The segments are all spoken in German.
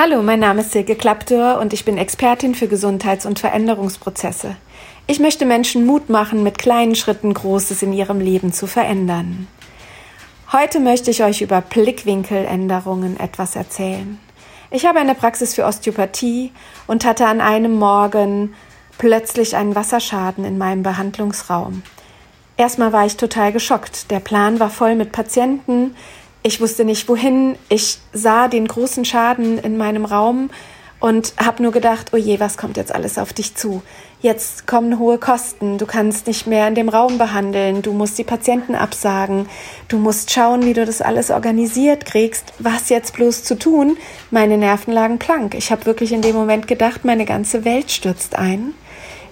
Hallo, mein Name ist Silke Klappdor und ich bin Expertin für Gesundheits- und Veränderungsprozesse. Ich möchte Menschen Mut machen, mit kleinen Schritten Großes in ihrem Leben zu verändern. Heute möchte ich euch über Blickwinkeländerungen etwas erzählen. Ich habe eine Praxis für Osteopathie und hatte an einem Morgen plötzlich einen Wasserschaden in meinem Behandlungsraum. Erstmal war ich total geschockt. Der Plan war voll mit Patienten, ich wusste nicht wohin. Ich sah den großen Schaden in meinem Raum und habe nur gedacht, oh je, was kommt jetzt alles auf dich zu? Jetzt kommen hohe Kosten, du kannst nicht mehr in dem Raum behandeln, du musst die Patienten absagen, du musst schauen, wie du das alles organisiert kriegst, was jetzt bloß zu tun. Meine Nerven lagen plank. Ich habe wirklich in dem Moment gedacht, meine ganze Welt stürzt ein.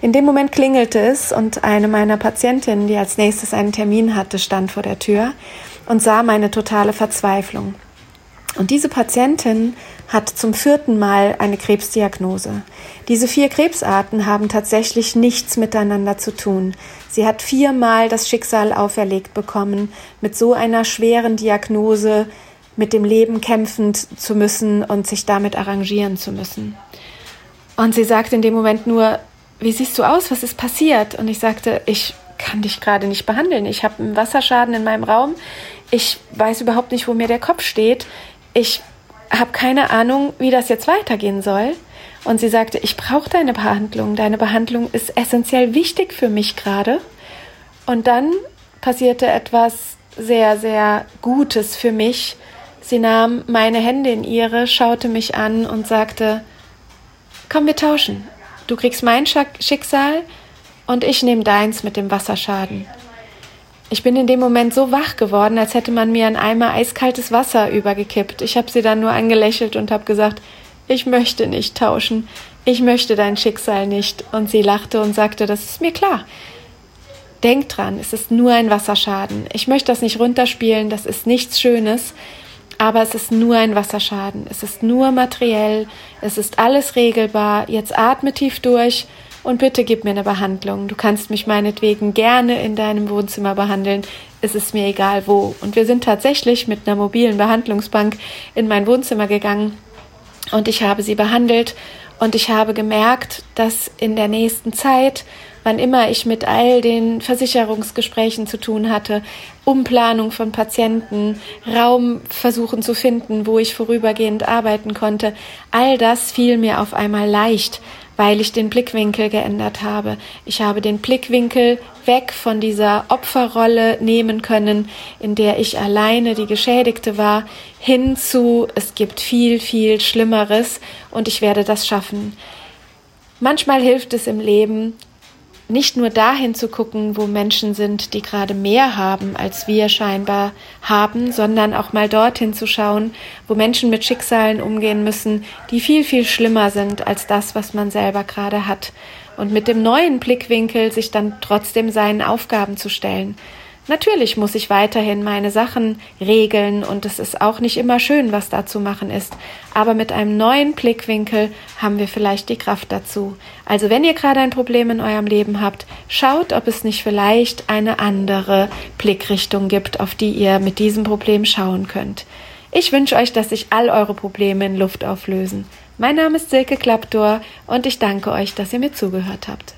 In dem Moment klingelte es und eine meiner Patientinnen, die als nächstes einen Termin hatte, stand vor der Tür und sah meine totale Verzweiflung. Und diese Patientin hat zum vierten Mal eine Krebsdiagnose. Diese vier Krebsarten haben tatsächlich nichts miteinander zu tun. Sie hat viermal das Schicksal auferlegt bekommen, mit so einer schweren Diagnose mit dem Leben kämpfend zu müssen und sich damit arrangieren zu müssen. Und sie sagte in dem Moment nur, wie siehst du aus? Was ist passiert? Und ich sagte, ich kann dich gerade nicht behandeln. Ich habe einen Wasserschaden in meinem Raum. Ich weiß überhaupt nicht, wo mir der Kopf steht. Ich habe keine Ahnung, wie das jetzt weitergehen soll. Und sie sagte, ich brauche deine Behandlung. Deine Behandlung ist essentiell wichtig für mich gerade. Und dann passierte etwas sehr, sehr Gutes für mich. Sie nahm meine Hände in ihre, schaute mich an und sagte, komm, wir tauschen. Du kriegst mein Schicksal und ich nehme deins mit dem Wasserschaden. Ich bin in dem Moment so wach geworden, als hätte man mir ein Eimer eiskaltes Wasser übergekippt. Ich habe sie dann nur angelächelt und habe gesagt, ich möchte nicht tauschen, ich möchte dein Schicksal nicht. Und sie lachte und sagte, das ist mir klar. Denk dran, es ist nur ein Wasserschaden. Ich möchte das nicht runterspielen, das ist nichts Schönes, aber es ist nur ein Wasserschaden. Es ist nur materiell, es ist alles regelbar. Jetzt atme tief durch und bitte gib mir eine Behandlung. Du kannst mich meinetwegen gerne in deinem Wohnzimmer behandeln. Es ist mir egal wo. Und wir sind tatsächlich mit einer mobilen Behandlungsbank in mein Wohnzimmer gegangen und ich habe sie behandelt und ich habe gemerkt, dass in der nächsten Zeit, wann immer ich mit all den Versicherungsgesprächen zu tun hatte, Umplanung von Patienten, Raum versuchen zu finden, wo ich vorübergehend arbeiten konnte, all das fiel mir auf einmal leicht, weil ich den Blickwinkel geändert habe. Ich habe den Blickwinkel weg von dieser Opferrolle nehmen können, in der ich alleine die Geschädigte war, hin zu, es gibt viel, viel Schlimmeres und ich werde das schaffen. Manchmal hilft es im Leben, nicht nur dahin zu gucken, wo Menschen sind, die gerade mehr haben, als wir scheinbar haben, sondern auch mal dorthin zu schauen, wo Menschen mit Schicksalen umgehen müssen, die viel, viel schlimmer sind als das, was man selber gerade hat. Und mit dem neuen Blickwinkel sich dann trotzdem seinen Aufgaben zu stellen. Natürlich muss ich weiterhin meine Sachen regeln und es ist auch nicht immer schön, was da zu machen ist. Aber mit einem neuen Blickwinkel haben wir vielleicht die Kraft dazu. Also wenn ihr gerade ein Problem in eurem Leben habt, schaut, ob es nicht vielleicht eine andere Blickrichtung gibt, auf die ihr mit diesem Problem schauen könnt. Ich wünsche euch, dass sich all eure Probleme in Luft auflösen. Mein Name ist Silke Klappdor und ich danke euch, dass ihr mir zugehört habt.